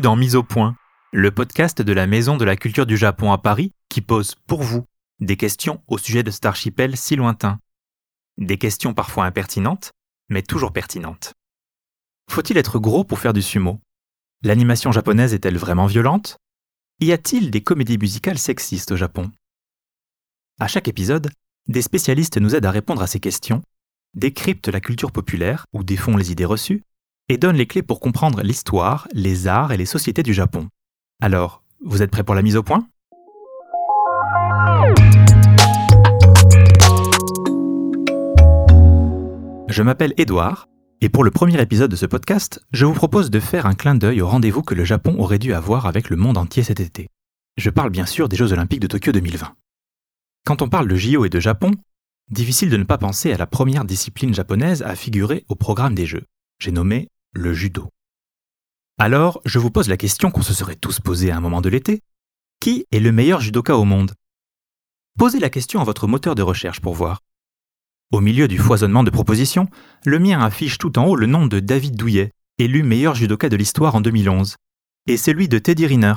Dans Mise au point, le podcast de la Maison de la Culture du Japon à Paris qui pose pour vous des questions au sujet de cet archipel si lointain. Des questions parfois impertinentes, mais toujours pertinentes. Faut-il être gros pour faire du sumo? L'animation japonaise est-elle vraiment violente? Y a-t-il des comédies musicales sexistes au Japon? À chaque épisode, des spécialistes nous aident à répondre à ces questions, décryptent la culture populaire ou défont les idées reçues, et donnent les clés pour comprendre l'histoire, les arts et les sociétés du Japon. Alors, vous êtes prêts pour la mise au point? Je m'appelle Edouard, et pour le premier épisode de ce podcast, je vous propose de faire un clin d'œil au rendez-vous que le Japon aurait dû avoir avec le monde entier cet été. Je parle bien sûr des Jeux olympiques de Tokyo 2020. Quand on parle de JO et de Japon, difficile de ne pas penser à la première discipline japonaise à figurer au programme des Jeux. J'ai nommé le judo. Alors, je vous pose la question qu'on se serait tous posée à un moment de l'été. Qui est le meilleur judoka au monde? Posez la question à votre moteur de recherche pour voir. Au milieu du foisonnement de propositions, le mien affiche tout en haut le nom de David Douillet, élu meilleur judoka de l'histoire en 2011, et celui de Teddy Riner,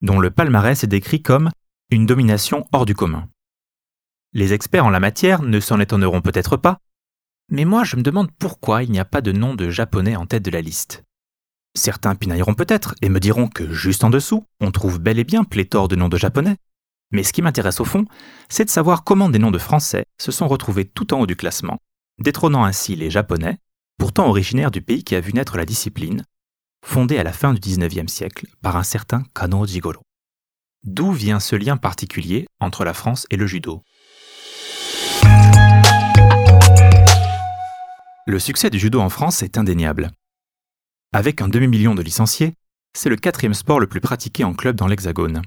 dont le palmarès est décrit comme une domination hors du commun. Les experts en la matière ne s'en étonneront peut-être pas, mais moi je me demande pourquoi il n'y a pas de nom de japonais en tête de la liste. Certains pinailleront peut-être et me diront que juste en dessous, on trouve bel et bien pléthore de noms de japonais. Mais ce qui m'intéresse au fond, c'est de savoir comment des noms de français se sont retrouvés tout en haut du classement, détrônant ainsi les japonais, pourtant originaires du pays qui a vu naître la discipline, fondée à la fin du XIXe siècle par un certain Kano Jigoro. D'où vient ce lien particulier entre la France et le judo? Le succès du judo en France est indéniable. Avec un demi-million de licenciés, c'est le quatrième sport le plus pratiqué en club dans l'Hexagone.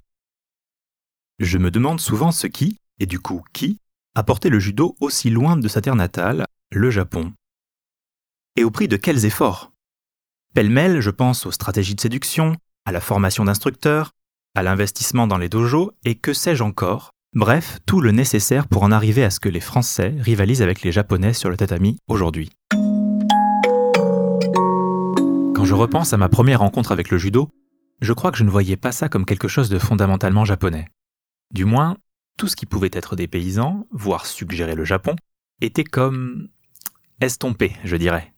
Je me demande souvent ce qui, et du coup qui, a porté le judo aussi loin de sa terre natale, le Japon. Et au prix de quels efforts? Pêle-mêle, je pense aux stratégies de séduction, à la formation d'instructeurs, à l'investissement dans les dojos, et que sais-je encore, bref, tout le nécessaire pour en arriver à ce que les Français rivalisent avec les Japonais sur le tatami aujourd'hui. Quand je repense à ma première rencontre avec le judo, je crois que je ne voyais pas ça comme quelque chose de fondamentalement japonais. Du moins, tout ce qui pouvait être des paysans, voire suggérer le Japon, était comme estompé, je dirais.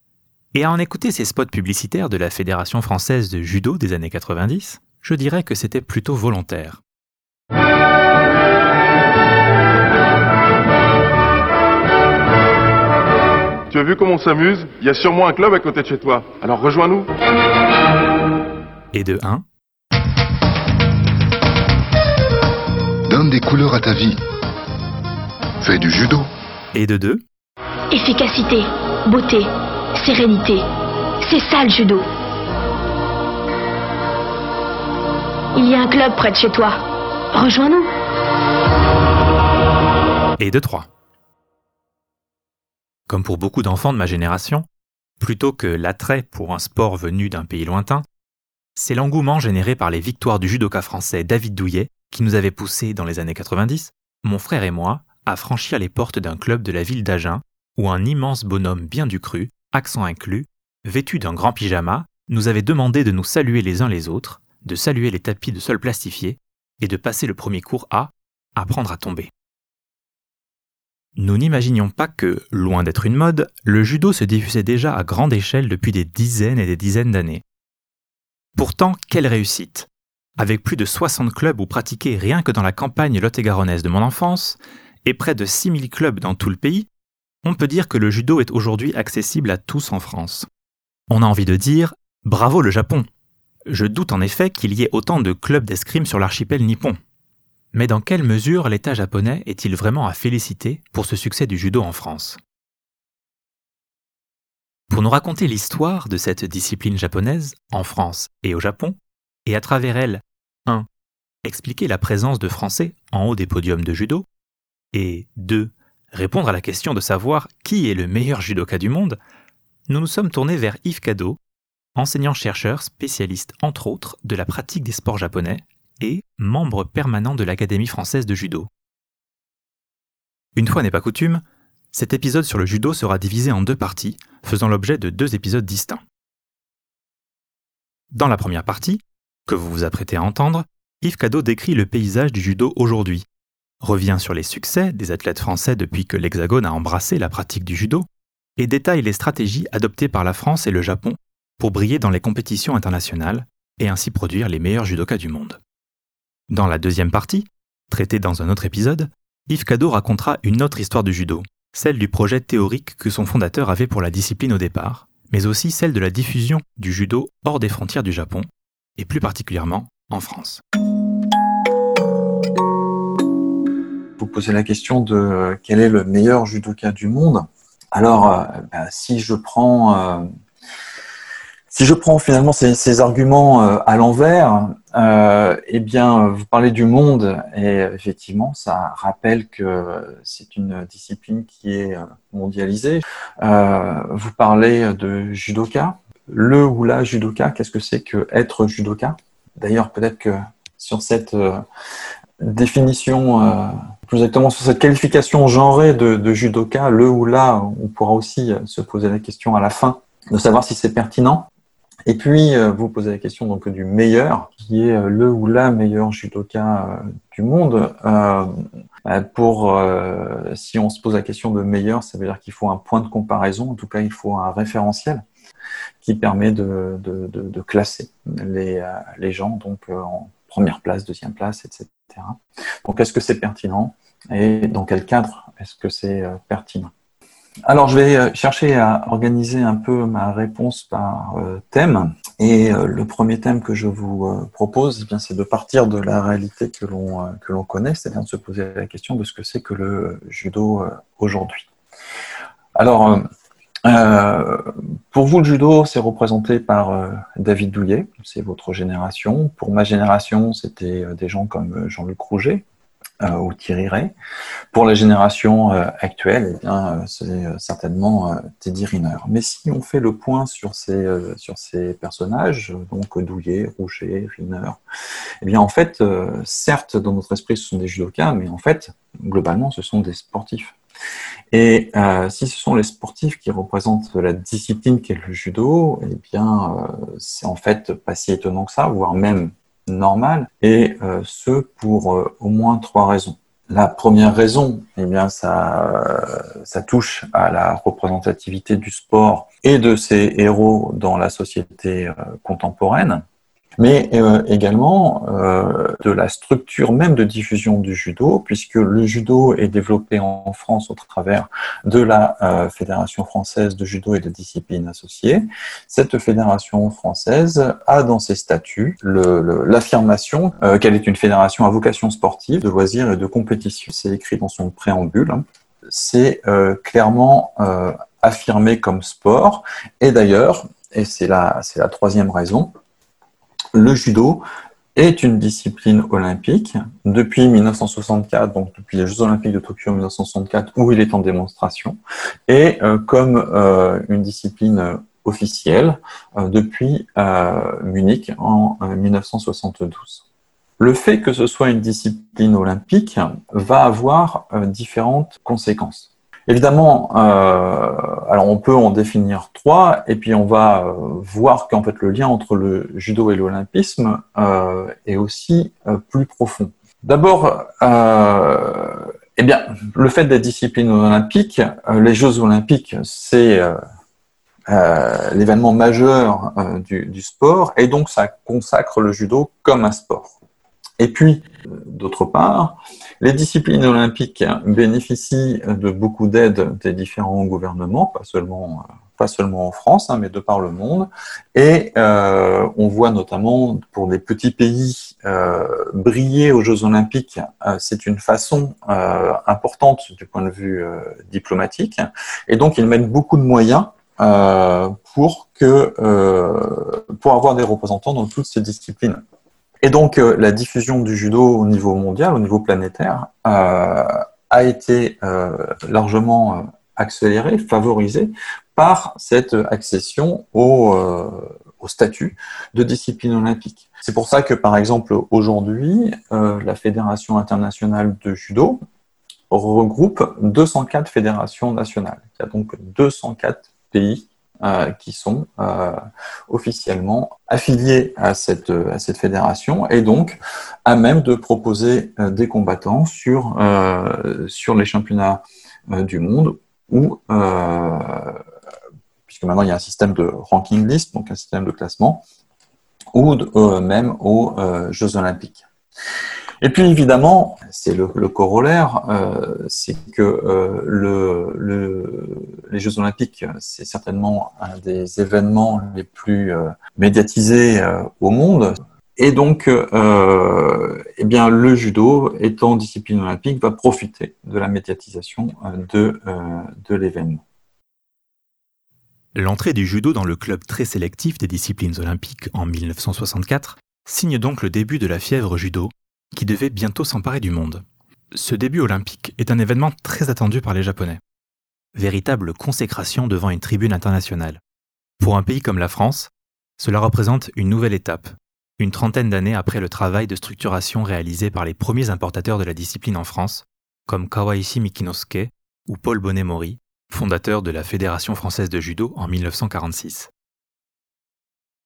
Et à en écouter ces spots publicitaires de la Fédération française de judo des années 90, je dirais que c'était plutôt volontaire. Tu as vu comment on s'amuse? Il y a sûrement un club à côté de chez toi. Alors rejoins-nous. Et de 1, Donne des couleurs à ta vie. Fais du judo. et de 2, Efficacité, beauté, sérénité. C'est ça le judo. Il y a un club près de chez toi. Rejoins-nous. et de 3. Comme pour beaucoup d'enfants de ma génération, plutôt que l'attrait pour un sport venu d'un pays lointain, c'est l'engouement généré par les victoires du judoka français David Douillet qui nous avait poussé dans les années 90, mon frère et moi, à franchir les portes d'un club de la ville d'Agen où un immense bonhomme bien du cru, accent inclus, vêtu d'un grand pyjama, nous avait demandé de nous saluer les uns les autres, de saluer les tapis de sol plastifié et de passer le premier cours à apprendre à tomber. Nous n'imaginions pas que, loin d'être une mode, le judo se diffusait déjà à grande échelle depuis des dizaines et des dizaines d'années. Pourtant, quelle réussite Avec plus de 60 clubs où pratiquer rien que dans la campagne lot-et-garonnaise de mon enfance, et près de 6000 clubs dans tout le pays, on peut dire que le judo est aujourd'hui accessible à tous en France. On a envie de dire bravo le Japon. Je doute en effet qu'il y ait autant de clubs d'escrime sur l'archipel nippon. Mais dans quelle mesure l'État japonais est-il vraiment à féliciter pour ce succès du judo en France? Pour nous raconter l'histoire de cette discipline japonaise en France et au Japon, et à travers elle, 1. Expliquer la présence de Français en haut des podiums de judo, et 2. Répondre à la question de savoir qui est le meilleur judoka du monde, nous nous sommes tournés vers Yves Cadeau, enseignant-chercheur spécialiste entre autres de la pratique des sports japonais et membre permanent de l'Académie française de judo. Une fois n'est pas coutume, cet épisode sur le judo sera divisé en deux parties, faisant l'objet de deux épisodes distincts. Dans la première partie, que vous vous apprêtez à entendre, Yves Cadeau décrit le paysage du judo aujourd'hui, revient sur les succès des athlètes français depuis que l'Hexagone a embrassé la pratique du judo, et détaille les stratégies adoptées par la France et le Japon pour briller dans les compétitions internationales et ainsi produire les meilleurs judokas du monde. Dans la deuxième partie, traitée dans un autre épisode, Yves Cadeau racontera une autre histoire du judo, celle du projet théorique que son fondateur avait pour la discipline au départ, mais aussi celle de la diffusion du judo hors des frontières du Japon, et plus particulièrement en France. Vous posez la question de euh, quel est le meilleur judoka du monde? Alors, euh, bah, si je prends euh, si je prends finalement ces, arguments à l'envers, eh bien, vous parlez du monde et effectivement, ça rappelle que c'est une discipline qui est mondialisée. vous parlez de judoka. Le ou la judoka, qu'est-ce que c'est que être judoka? D'ailleurs, peut-être que sur cette définition, euh, plus exactement sur cette qualification genrée de, judoka, le ou là, on pourra aussi euh, se poser la question à la fin de savoir si c'est pertinent. Et puis, euh, vous posez la question donc du meilleur, qui est le ou la meilleur judoka du monde. pour, si on se pose la question de meilleur, ça veut dire qu'il faut un point de comparaison, en tout cas, il faut un référentiel qui permet de, de, de, classer les, les gens donc en première place, deuxième place, etc. Donc, est-ce que c'est pertinent? Et dans quel cadre est-ce que c'est euh, pertinent? Alors, je vais euh, chercher à organiser un peu ma réponse par euh, thème. Et le premier thème que je vous propose, eh c'est de partir de la réalité que l'on connaît, c'est-à-dire de se poser la question de ce que c'est que le judo aujourd'hui. Alors, pour vous, le judo, c'est représenté par David Douillet, c'est votre génération. Pour ma génération, c'était des gens comme Jean-Luc Rouget, euh, ou Thierry Ray. Pour la génération euh, actuelle, eh euh, c'est certainement Teddy Riner. Mais si on fait le point sur ces, sur ces personnages, donc Douillet, Rouget, Riner, eh bien, en fait, certes, dans notre esprit, ce sont des judokas, mais en fait, globalement, ce sont des sportifs. Et si ce sont les sportifs qui représentent la discipline qu'est le judo, eh bien, c'est en fait pas si étonnant que ça, voire même normal, et euh, ce pour euh, au moins trois raisons. La première raison, eh bien, ça, euh, ça touche à la représentativité du sport et de ses héros dans la société contemporaine mais euh, également euh, de la structure même de diffusion du judo, puisque le judo est développé en France au travers de la euh, Fédération française de judo et de disciplines associées. Cette fédération française a dans ses statuts l'affirmation qu'elle est une fédération à vocation sportive, de loisirs et de compétition. C'est écrit dans son préambule. C'est clairement affirmé comme sport. Et d'ailleurs, et c'est la, la troisième raison, le judo est une discipline olympique depuis 1964, donc depuis les Jeux olympiques de Tokyo en 1964, où il est en démonstration, et euh, comme euh, une discipline officielle euh, depuis Munich en 1972. Le fait que ce soit une discipline olympique va avoir différentes conséquences. Évidemment, euh, alors on peut en définir trois, et puis on va euh, voir qu'en fait le lien entre le judo et l'olympisme euh, est aussi plus profond. D'abord, eh bien, le fait des disciplines olympiques, les Jeux olympiques, c'est l'événement majeur du, du sport, et donc ça consacre le judo comme un sport. Et puis, d'autre part, les disciplines olympiques bénéficient de beaucoup d'aide des différents gouvernements, pas seulement, pas seulement en France, hein, mais de par le monde. Et euh, on voit notamment pour des petits pays euh, briller aux Jeux olympiques, euh, c'est une façon euh, importante du point de vue euh, diplomatique. Et donc ils mettent beaucoup de moyens euh, pour que pour avoir des représentants dans toutes ces disciplines. Et donc, euh, la diffusion du judo au niveau mondial, au niveau planétaire, euh, a été euh, largement accélérée, favorisée par cette accession au, au statut de discipline olympique. C'est pour ça que, par exemple, aujourd'hui, la Fédération internationale de judo regroupe 204 fédérations nationales. Il y a donc 204 pays qui sont officiellement affiliés à cette, à cette fédération et donc à même de proposer des combattants sur, sur les championnats du monde ou puisque maintenant il y a un système de ranking list, donc un système de classement, ou même aux Jeux olympiques. Et puis évidemment, c'est le, corollaire, euh, c'est que euh, le, les Jeux Olympiques, c'est certainement un des événements les plus euh, médiatisés au monde. Et donc, eh bien, le judo, étant discipline olympique, va profiter de la médiatisation de, de l'événement. L'entrée du judo dans le club très sélectif des disciplines olympiques en 1964 signe donc le début de la fièvre judo qui devait bientôt s'emparer du monde. Ce début olympique est un événement très attendu par les Japonais. Véritable consécration devant une tribune internationale. Pour un pays comme la France, cela représente une nouvelle étape, une trentaine d'années après le travail de structuration réalisé par les premiers importateurs de la discipline en France, comme Kawaishi Mikinosuke ou Paul Bonnet-Mori, fondateur de la Fédération française de judo en 1946.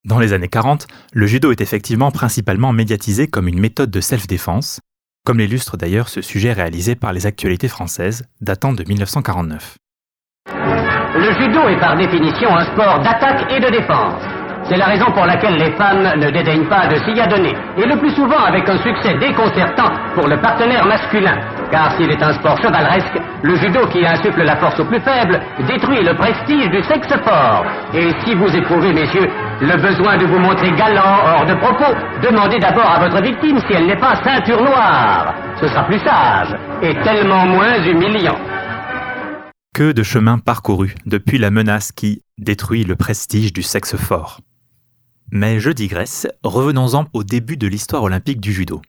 Dans les années 40, le judo est effectivement principalement médiatisé comme une méthode de self-défense, comme l'illustre d'ailleurs ce sujet réalisé par les actualités françaises datant de 1949. Le judo est par définition un sport d'attaque et de défense. C'est la raison pour laquelle les femmes ne dédaignent pas de s'y adonner, et le plus souvent avec un succès déconcertant pour le partenaire masculin. Car s'il est un sport chevaleresque, le judo qui insuffle la force aux plus faibles détruit le prestige du sexe fort. Et si vous éprouvez, messieurs, le besoin de vous montrer galant hors de propos, demandez d'abord à votre victime si elle n'est pas ceinture noire. Ce sera plus sage et tellement moins humiliant. Que de chemin parcouru depuis la menace qui détruit le prestige du sexe fort. Mais je digresse, revenons-en au début de l'histoire olympique du judo.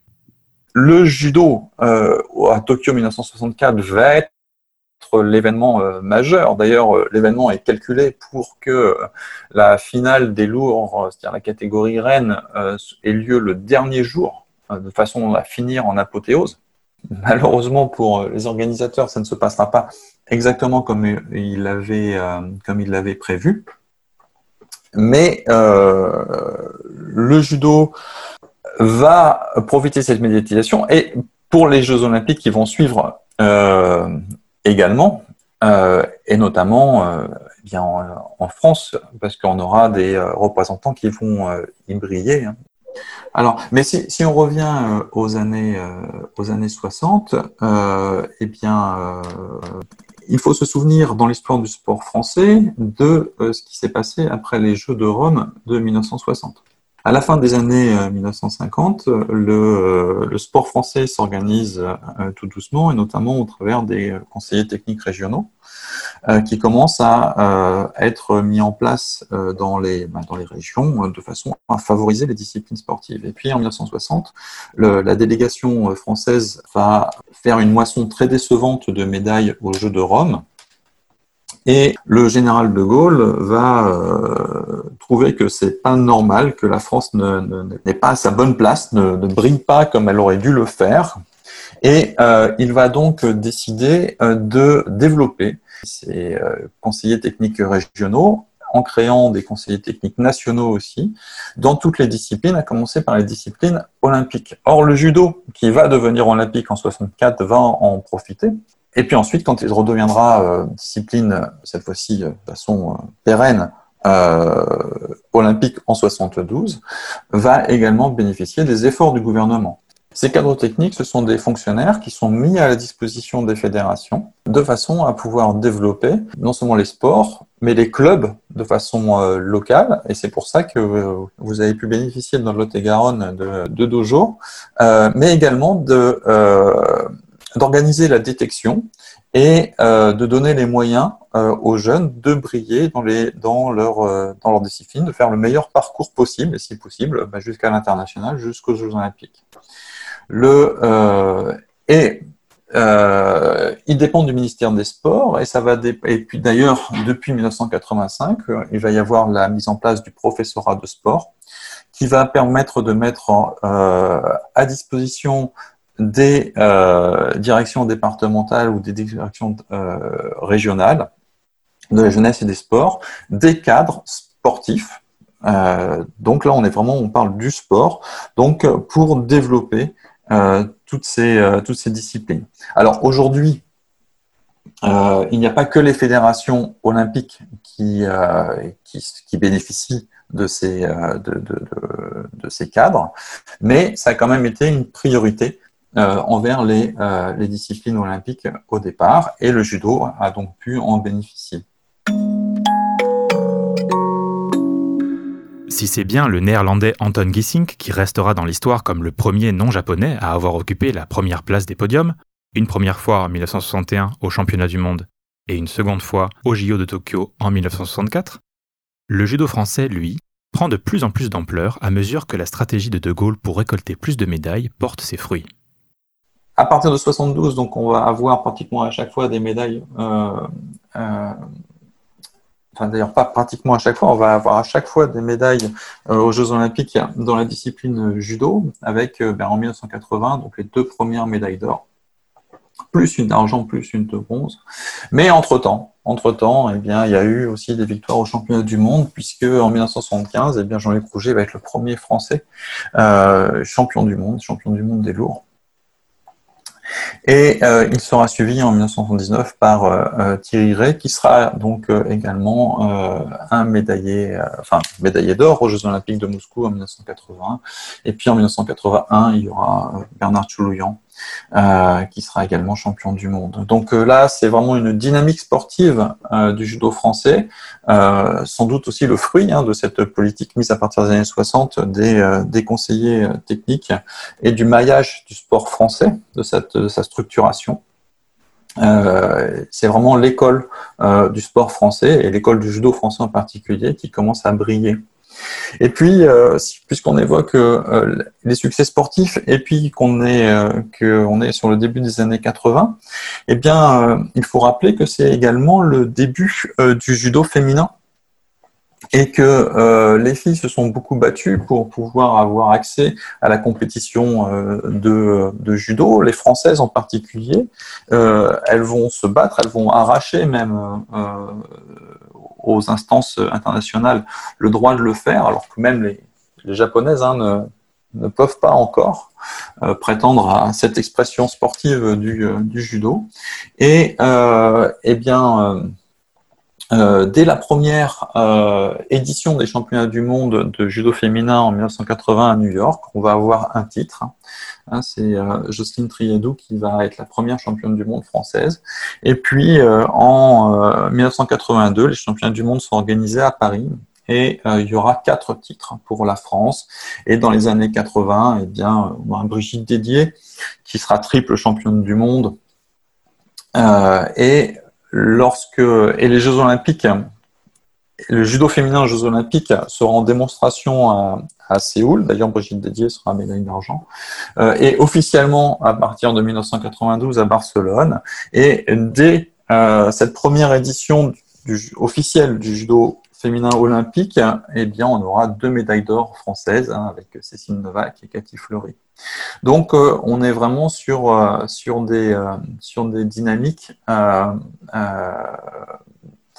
Le judo euh, à Tokyo 1964 va être l'événement euh, majeur. D'ailleurs, euh, l'événement est calculé pour que la finale des lourds, c'est-à-dire la catégorie reine, ait lieu le dernier jour, de façon à finir en apothéose. Malheureusement pour les organisateurs, ça ne se passera pas exactement comme il l'avait comme il l'avait prévu. Mais euh, le judo va profiter de cette médiatisation et pour les Jeux olympiques qui vont suivre euh, également, euh, et notamment euh, eh bien en, France, parce qu'on aura des représentants qui vont y briller. Hein. Alors, mais si, on revient aux années aux années 60, eh bien il faut se souvenir dans l'histoire du sport français de ce qui s'est passé après les Jeux de Rome de 1960. À la fin des années 1950, euh, le, euh, le sport français s'organise tout doucement, et notamment au travers des conseillers techniques régionaux, qui commencent à être mis en place dans les, bah, dans les régions de façon à favoriser les disciplines sportives. Et puis en 1960, le, la délégation française va faire une moisson très décevante de médailles aux Jeux de Rome, et le général de Gaulle va euh, trouver que c'est pas normal que la France n'est pas à sa bonne place, ne, ne, brille pas comme elle aurait dû le faire. Et euh, il va donc décider euh, de développer ses conseillers techniques régionaux en créant des conseillers techniques nationaux aussi, dans toutes les disciplines, à commencer par les disciplines olympiques. Or, le judo, qui va devenir olympique en 64, va en profiter. Et puis ensuite, quand il redeviendra euh, discipline, cette fois-ci euh, de façon euh, pérenne, euh, olympique en 72, va également bénéficier des efforts du gouvernement. Ces cadres techniques, ce sont des fonctionnaires qui sont mis à la disposition des fédérations de façon à pouvoir développer non seulement les sports, mais les clubs de façon euh, locale. Et c'est pour ça que euh, vous avez pu bénéficier dans le Lot-et-Garonne de, de dojo, euh, mais également de d'organiser la détection et euh, de donner les moyens euh, aux jeunes de briller dans, les, dans, leur, euh, dans leur discipline, de faire le meilleur parcours possible, et si possible, bah, jusqu'à l'international, jusqu'aux Jeux Olympiques. Le, et il dépend du ministère des Sports, et ça va et puis d'ailleurs, depuis 1985, il va y avoir la mise en place du professorat de sport, qui va permettre de mettre à disposition des euh, directions départementales ou des directions euh, régionales de la jeunesse et des sports, des cadres sportifs. Euh, donc là, on est vraiment, on parle du sport, donc pour développer toutes ces disciplines. Alors aujourd'hui, il n'y a pas que les fédérations olympiques qui bénéficient de, ces cadres, mais ça a quand même été une priorité envers les, les disciplines olympiques au départ, et le judo a donc pu en bénéficier. Si c'est bien le néerlandais Anton Gissink qui restera dans l'histoire comme le premier non-japonais à avoir occupé la première place des podiums, une première fois en 1961 au championnat du monde et une seconde fois au JO de Tokyo en 1964, le judo français, lui, prend de plus en plus d'ampleur à mesure que la stratégie de De Gaulle pour récolter plus de médailles porte ses fruits. À partir de 72, donc on va avoir pratiquement à chaque fois des médailles euh, euh, enfin d'ailleurs pas pratiquement à chaque fois, on va avoir à chaque fois des médailles euh, aux Jeux Olympiques dans la discipline judo, avec ben, en 1980 donc les deux premières médailles d'or, plus une d'argent, plus une de bronze. Mais entre temps, entre temps, eh il y a eu aussi des victoires aux championnats du monde, puisque en 1975, eh Jean-Luc Rouget va être le premier Français champion du monde, champion du monde des lourds. Et euh, il sera suivi en 1979 par euh, euh, Thierry Ray, qui sera donc également un médaillé, enfin médaillé d'or aux Jeux Olympiques de Moscou en 1980. Et puis en 1981, il y aura Bernard Choulouyan, euh, qui sera également champion du monde. Donc euh, là, c'est vraiment une dynamique sportive euh, du judo français, sans doute aussi le fruit hein, de cette politique mise à partir des années 60 des, des conseillers techniques et du maillage du sport français, de, cette, de sa structuration. Euh, c'est vraiment l'école euh, du sport français et l'école du judo français en particulier qui commence à briller. Et puis, euh, puisqu'on évoque euh, les succès sportifs et puis qu'on est, euh, est sur le début des années 80, eh bien, il faut rappeler que c'est également le début du judo féminin et que les filles se sont beaucoup battues pour pouvoir avoir accès à la compétition de, judo. Les Françaises en particulier, elles vont se battre, elles vont arracher même aux instances internationales le droit de le faire, alors que même les, japonaises hein, ne, ne, peuvent pas encore euh, prétendre à cette expression sportive du, euh, judo. Et euh, eh bien, euh, dès la première édition des championnats du monde de judo féminin en 1980 à New York, on va avoir un titre. Hein, c'est euh, Jocelyne Triadou qui va être la première championne du monde française. Et puis euh, en 1982, euh, les championnats du monde sont organisés à Paris. Et il y aura quatre titres pour la France. Et dans les années 80, eh bien, on Brigitte Dédier qui sera triple championne du monde. et lorsque et les Jeux Olympiques le judo féminin aux Jeux Olympiques sera en démonstration à, à Séoul. D'ailleurs, Brigitte Dédier sera médaille d'argent. Euh, et officiellement, à partir de 1992, à Barcelone. Et dès euh, cette première édition du, officielle du judo féminin olympique, eh bien, on aura deux médailles d'or françaises hein, avec Cécile Novak et Cathy Fleury. Donc, euh, on est vraiment sur, euh, sur, des, euh, sur des dynamiques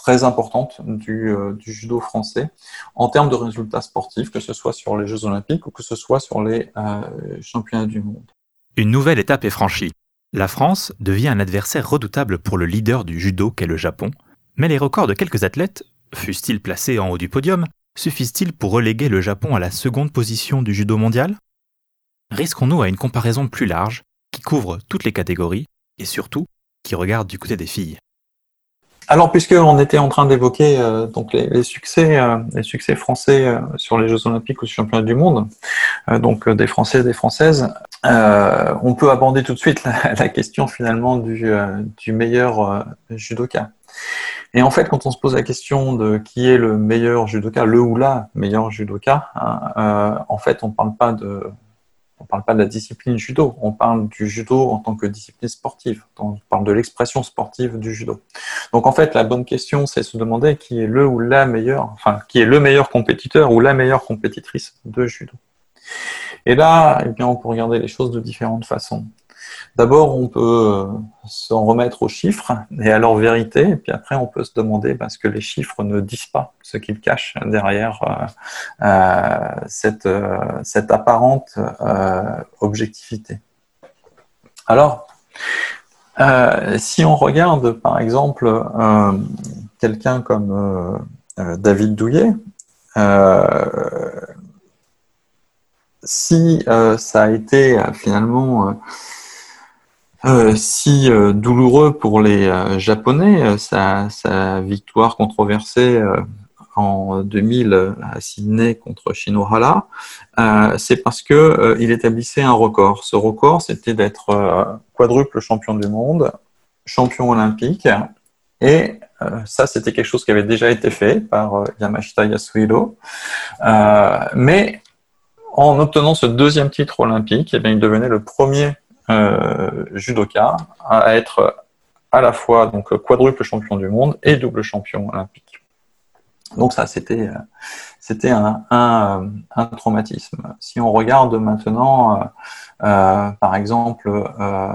très importante euh, du, judo français en termes de résultats sportifs, que ce soit sur les Jeux olympiques ou que ce soit sur les euh, championnats du monde. Une nouvelle étape est franchie. La France devient un adversaire redoutable pour le leader du judo qu'est le Japon, mais les records de quelques athlètes, fussent-ils placés en haut du podium, suffisent-ils pour reléguer le Japon à la seconde position du judo mondial? Risquons-nous à une comparaison plus large, qui couvre toutes les catégories, et surtout, qui regarde du côté des filles alors, puisqu'on était en train d'évoquer euh, donc les, succès, euh, les succès français euh, sur les Jeux Olympiques ou Championnats du monde, donc des Français et des Françaises, on peut aborder tout de suite la, question finalement du, du meilleur judoka. Et en fait, quand on se pose la question de qui est le meilleur judoka, le ou la meilleur judoka, hein, en fait, on ne parle pas de on ne parle pas de la discipline judo, on parle du judo en tant que discipline sportive, on parle de l'expression sportive du judo. Donc en fait, la bonne question, c'est se demander qui est le ou la meilleure, enfin, qui est le meilleur compétiteur ou la meilleure compétitrice de judo. Et là, eh bien, on peut regarder les choses de différentes façons. D'abord, on peut s'en remettre aux chiffres et à leur vérité, et puis après, on peut se demander parce que les chiffres ne disent pas ce qu'ils cachent derrière euh, euh, cette, euh, cette, apparente objectivité. Alors, si on regarde par exemple quelqu'un comme David Douillet, si ça a été finalement euh, si euh, douloureux pour les euh, Japonais, sa, victoire controversée en 2000 à Sydney contre Shinohara, c'est parce que il établissait un record. Ce record, c'était d'être quadruple champion du monde, champion olympique, et ça, c'était quelque chose qui avait déjà été fait par Yamashita Yasuhiro. mais en obtenant ce deuxième titre olympique, eh il devenait le premier judoka à être à la fois donc quadruple champion du monde et double champion olympique. Donc ça, c'était c'était un, un, traumatisme. Si on regarde maintenant, euh, euh par exemple, euh,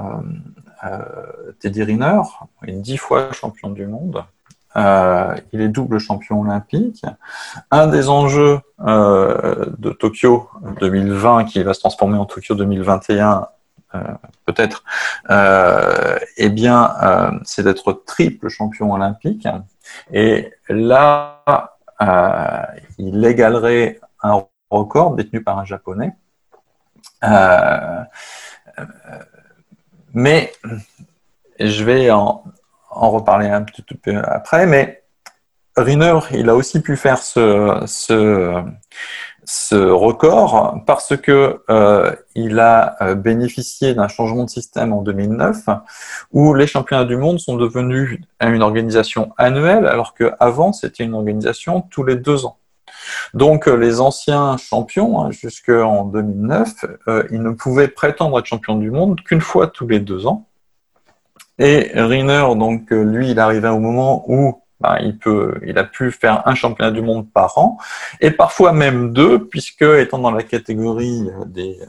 euh, Teddy Riner, il est dix fois champion du monde. Euh, il est double champion olympique. Un des enjeux de Tokyo 2020, qui va se transformer en Tokyo 2021, euh, peut-être, euh, eh bien, euh, c'est d'être triple champion olympique. Et là, il égalerait un record détenu par un japonais. mais je vais en, reparler un petit peu après, mais Riner, il a aussi pu faire ce, ce record parce que euh, il a euh, bénéficié d'un changement de système en 2009 où les championnats du monde sont devenus une organisation annuelle alors qu'avant c'était une organisation tous les deux ans. Donc euh, les anciens champions hein, jusqu'en 2009 ils ne pouvaient prétendre être champions du monde qu'une fois tous les deux ans. Et Riner donc lui il arrivait au moment où ben, il, peut, il a pu faire un championnat du monde par an, et parfois même deux, puisque étant dans la catégorie des,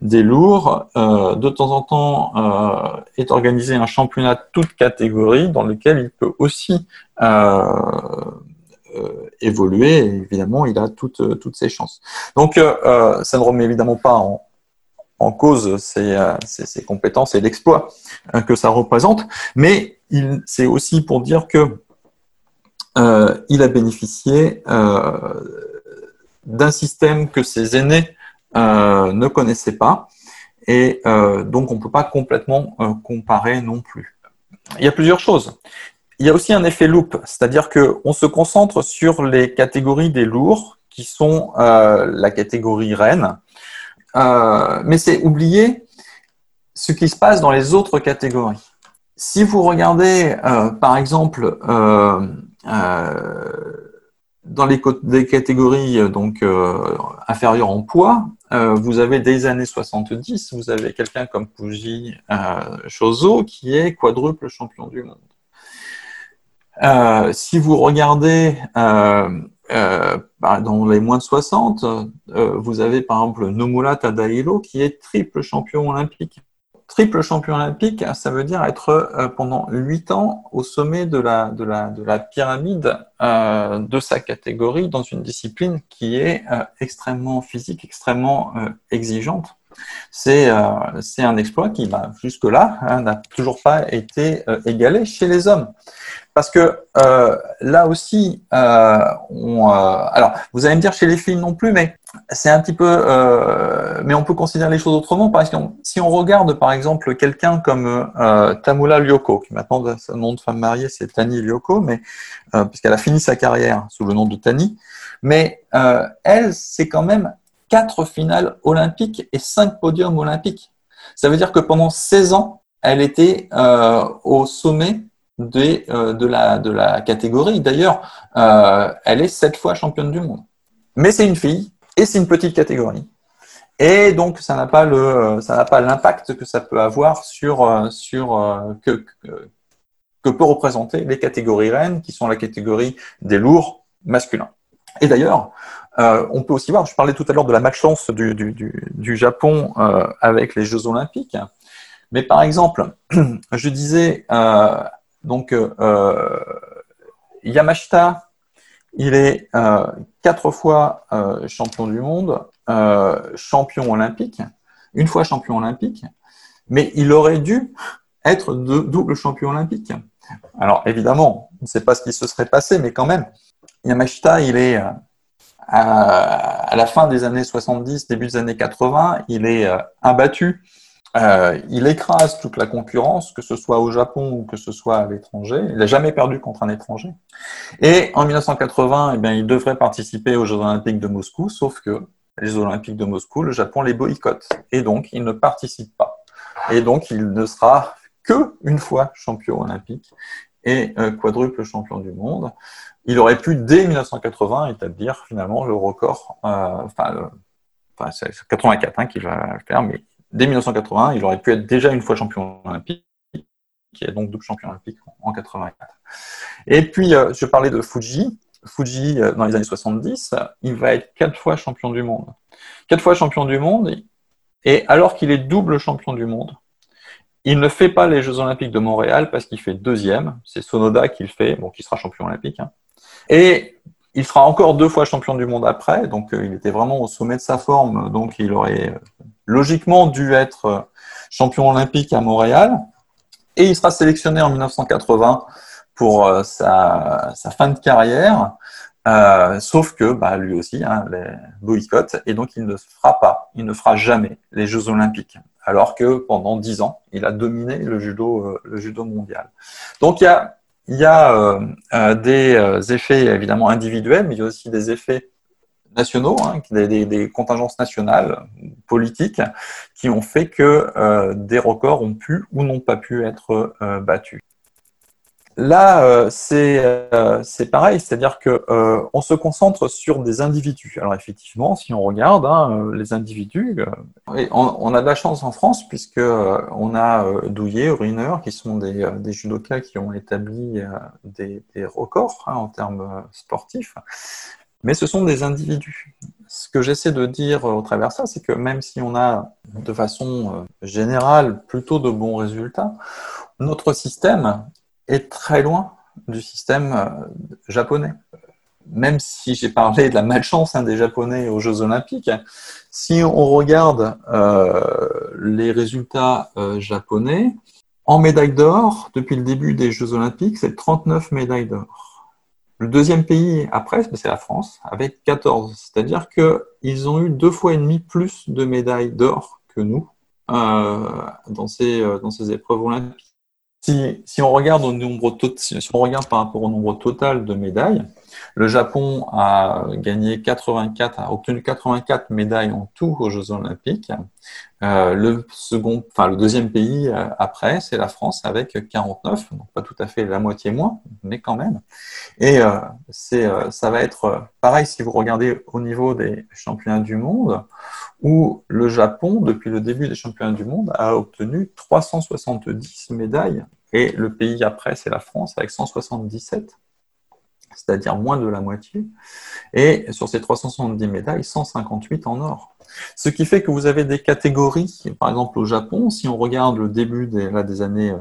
des lourds, euh, de temps en temps euh, est organisé un championnat toute catégorie dans lequel il peut aussi euh, euh évoluer, et évidemment il a toutes, toutes ses chances. Donc euh, ça ne remet évidemment pas en, en cause ses, ses, compétences et l'exploit que ça représente, mais c'est aussi pour dire que euh, il a bénéficié euh, d'un système que ses aînés euh, ne connaissaient pas. Et donc, on ne peut pas complètement comparer non plus. Il y a plusieurs choses. Il y a aussi un effet loop, c'est-à-dire qu'on se concentre sur les catégories des lourds, qui sont la catégorie reine, mais c'est oublier ce qui se passe dans les autres catégories. Si vous regardez, par exemple, dans les, catégories euh, donc euh, inférieures en poids, vous avez des années 70, vous avez quelqu'un comme Puji Chozo qui est quadruple champion du monde. si vous regardez bah, dans les moins de 60, vous avez par exemple Nomura Tadahiro qui est triple champion olympique. Triple champion olympique, ça veut dire être euh, pendant huit ans au sommet de la pyramide euh, de sa catégorie dans une discipline qui est euh, extrêmement physique, extrêmement exigeante. C'est un exploit qui, bah, jusque-là, hein, n'a toujours pas été égalé chez les hommes. Parce que là aussi, on, alors vous allez me dire chez les filles non plus, mais c'est un petit peu, euh, mais on peut considérer les choses autrement. Parce que si on regarde par exemple quelqu'un comme euh, Tamula Lyoko, qui maintenant son nom de femme mariée c'est Tani Lyoko, mais euh, puisqu'elle a fini sa carrière sous le nom de Tani, mais euh, elle c'est quand même quatre finales olympiques et cinq podiums olympiques. Ça veut dire que pendant 16 ans, elle était euh, au sommet des, de, la, catégorie. D'ailleurs, elle est sept fois championne du monde. Mais c'est une fille, et c'est une petite catégorie. Et donc, ça n'a pas l'impact que ça peut avoir sur, euh, euh, que, que, peut représenter les catégories reines, qui sont la catégorie des lourds masculins. Et d'ailleurs, euh, on peut aussi voir, je parlais tout à l'heure de la malchance du, du, du, du Japon avec les Jeux Olympiques. Mais par exemple, je disais, euh, donc, euh, Yamashita, il est euh, quatre fois euh, champion du monde, euh, champion olympique, une fois champion olympique, mais il aurait dû être de double champion olympique. Alors évidemment, on ne sait pas ce qui se serait passé, mais quand même, Yamashita, il est à, la fin des années 70, début des années 80, il est imbattu euh, il écrase toute la concurrence, que ce soit au Japon ou que ce soit à l'étranger. Il n'a jamais perdu contre un étranger. Et en 1980, eh bien, il devrait participer aux Jeux Olympiques de Moscou, sauf que les Olympiques de Moscou, le Japon les boycotte. Et donc, il ne participe pas. Et donc, il ne sera que une fois champion olympique et euh, quadruple champion du monde. Il aurait pu, dès 1980, établir finalement le record, euh, enfin, enfin c'est 84 hein, qu'il va faire, mais dès 1980, il aurait pu être déjà une fois champion olympique, qui est donc double champion olympique en 84. Et puis, euh, je parlais de Fuji. Fuji, euh, dans les années 70, il va être quatre fois champion du monde. Quatre fois champion du monde, et alors qu'il est double champion du monde, il ne fait pas les Jeux Olympiques de Montréal parce qu'il fait deuxième. C'est Sonoda qui le fait, bon, qui sera champion olympique. Hein. Et il sera encore deux fois champion du monde après, donc euh, il était vraiment au sommet de sa forme, donc il aurait logiquement dû être euh, champion olympique à Montréal. Et il sera sélectionné en 1980 pour euh, sa, fin de carrière. Euh, sauf que bah, lui aussi, hein, les boycotts, et donc il ne fera pas, il ne fera jamais les Jeux Olympiques, alors que pendant dix ans, il a dominé le judo, le judo mondial. Donc il y a des effets évidemment individuels, mais il y a aussi des effets nationaux, hein, des, contingences nationales, politiques, qui ont fait que euh, des records ont pu ou n'ont pas pu être euh, battus. Là, euh, c'est pareil, c'est-à-dire que on se concentre sur des individus. Alors effectivement, si on regarde hein, les individus, on, a de la chance en France puisque on a Douillet, Riner, qui sont des, des, judokas qui ont établi des, records hein, en termes sportifs mais ce sont des individus. Ce que j'essaie de dire au travers de ça, c'est que même si on a de façon euh, générale plutôt de bons résultats, notre système est très loin du système euh, japonais. Même si j'ai parlé de la malchance hein, des Japonais aux Jeux Olympiques, si on regarde euh, les résultats japonais, en médaille d'or, depuis le début des Jeux Olympiques, c'est 39 médailles d'or. Le deuxième pays après, c'est la France, avec 14. C'est-à-dire qu'ils ont eu deux fois et demi plus de médailles d'or que nous euh, dans, ces, euh, dans ces épreuves olympiques. Si, si, on regarde au nombre si on regarde par rapport au nombre total de médailles, le Japon a gagné 84, a obtenu 84 médailles en tout aux Jeux Olympiques. Euh, le deuxième pays euh, après, c'est la France avec 49, donc pas tout à fait la moitié moins, mais quand même. Et euh, ça va être pareil si vous regardez au niveau des championnats du monde, où le Japon, depuis le début des championnats du monde, a obtenu 370 médailles, et le pays après, c'est la France avec 177 c'est-à-dire moins de la moitié, et sur ces 370 médailles, 158 en or. Ce qui fait que vous avez des catégories, par exemple au Japon, si on regarde le début des, années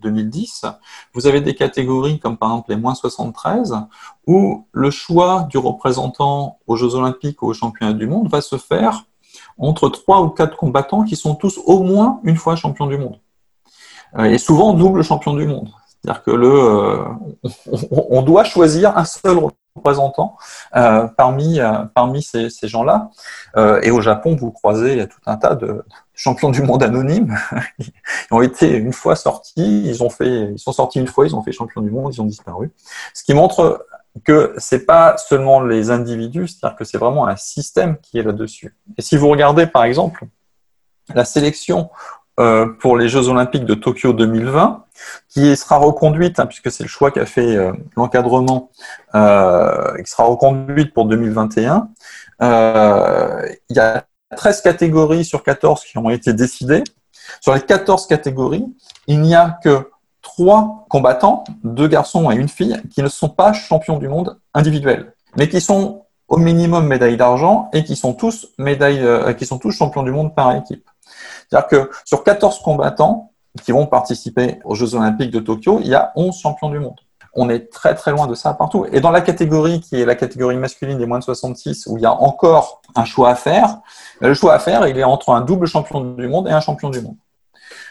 2010, euh, vous avez des catégories comme par exemple les moins 73, où le choix du représentant aux Jeux Olympiques ou aux Championnats du Monde va se faire entre trois ou quatre combattants qui sont tous au moins une fois champions du monde. Euh, et souvent double champion du monde. C'est-à-dire que euh, on, doit choisir un seul représentant euh, parmi, euh, parmi ces, gens-là. et au Japon, vous croisez il y a tout un tas de champions du monde anonymes qui ont été une fois sortis, ils ont fait, sont sortis une fois, ils ont fait champion du monde, ils ont disparu. Ce qui montre que c'est pas seulement les individus, c'est-à-dire que c'est vraiment un système qui est là-dessus. Et si vous regardez par exemple la sélection euh, pour les Jeux Olympiques de Tokyo 2020, qui sera reconduite, hein, puisque c'est le choix qu'a fait euh, l'encadrement, euh, qui sera reconduite pour 2021. il y a 13 catégories sur 14 qui ont été décidées. Sur les 14 catégories, il n'y a que trois combattants, deux garçons et une fille, qui ne sont pas champions du monde individuels, mais qui sont au minimum médailles d'argent et qui sont tous médailles, qui sont tous champions du monde par équipe. C'est-à-dire que sur 14 combattants qui vont participer aux Jeux Olympiques de Tokyo, il y a 11 champions du monde. On est très très loin de ça partout. Et dans la catégorie qui est la catégorie masculine des moins de 66, où il y a encore un choix à faire, le choix à faire, il est entre un double champion du monde et un champion du monde.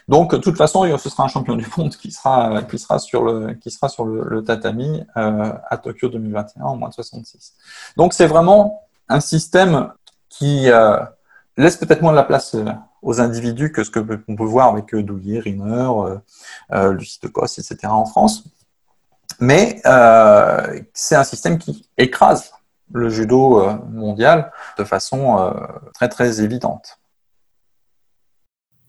Donc, de toute façon, ce sera un champion du monde qui sera, qui sera sur le, qui sera sur le, tatami euh, à Tokyo 2021 en moins de 66. Donc, c'est vraiment un système qui euh, laisse peut-être moins de la place euh, aux individus que ce que qu'on peut voir avec Douillet, Rimmer, euh, Lucie de Cosse, etc. en France. Mais c'est un système qui écrase le judo mondial de façon très très évidente.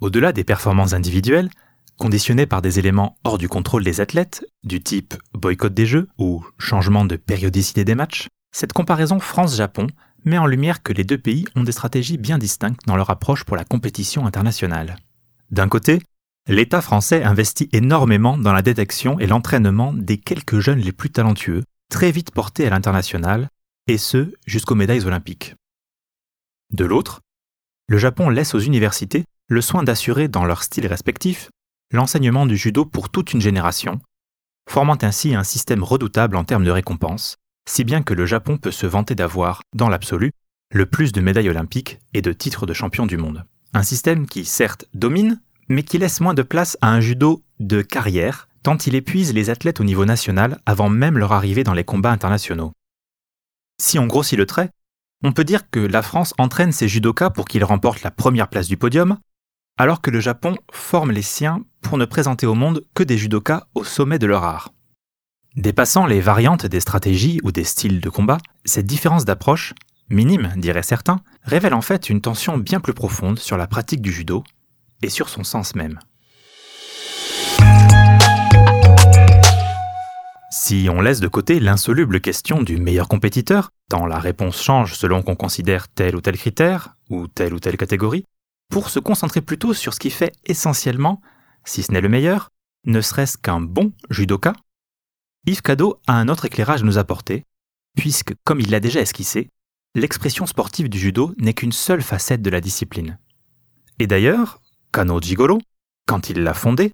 Au-delà des performances individuelles, conditionnées par des éléments hors du contrôle des athlètes, du type boycott des jeux ou changement de périodicité des matchs, cette comparaison France-Japon met en lumière que les deux pays ont des stratégies bien distinctes dans leur approche pour la compétition internationale. D'un côté, l'État français investit énormément dans la détection et l'entraînement des quelques jeunes les plus talentueux, très vite portés à l'international, et ce jusqu'aux médailles olympiques. De l'autre, le Japon laisse aux universités le soin d'assurer dans leur style respectif l'enseignement du judo pour toute une génération, formant ainsi un système redoutable en termes de récompenses, si bien que le Japon peut se vanter d'avoir, dans l'absolu, le plus de médailles olympiques et de titres de champion du monde. Un système qui, certes, domine, mais qui laisse moins de place à un judo de carrière, tant il épuise les athlètes au niveau national avant même leur arrivée dans les combats internationaux. Si on grossit le trait, on peut dire que la France entraîne ses judokas pour qu'ils remportent la première place du podium, alors que le Japon forme les siens pour ne présenter au monde que des judokas au sommet de leur art. Dépassant les variantes des stratégies ou des styles de combat, cette différence d'approche, minime diraient certains, révèle en fait une tension bien plus profonde sur la pratique du judo et sur son sens même. Si on laisse de côté l'insoluble question du meilleur compétiteur, tant la réponse change selon qu'on considère tel ou tel critère, ou telle ou telle catégorie, pour se concentrer plutôt sur ce qui fait essentiellement, si ce n'est le meilleur, ne serait-ce qu'un bon judoka, Yves Cadeau a un autre éclairage à nous apporter, puisque, comme il l'a déjà esquissé, l'expression sportive du judo n'est qu'une seule facette de la discipline. Et d'ailleurs, Kano Jigoro, quand il l'a fondé,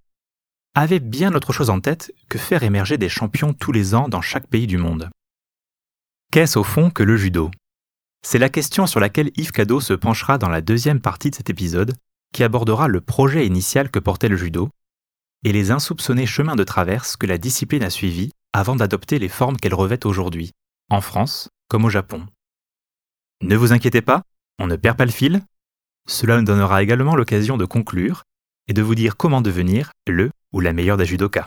avait bien autre chose en tête que faire émerger des champions tous les ans dans chaque pays du monde. Qu'est-ce au fond que le judo? C'est la question sur laquelle Yves Cadeau se penchera dans la deuxième partie de cet épisode, qui abordera le projet initial que portait le judo et les insoupçonnés chemins de traverse que la discipline a suivis avant d'adopter les formes qu'elle revêt aujourd'hui, en France comme au Japon. Ne vous inquiétez pas, on ne perd pas le fil. Cela nous donnera également l'occasion de conclure et de vous dire comment devenir le ou la meilleure des judokas.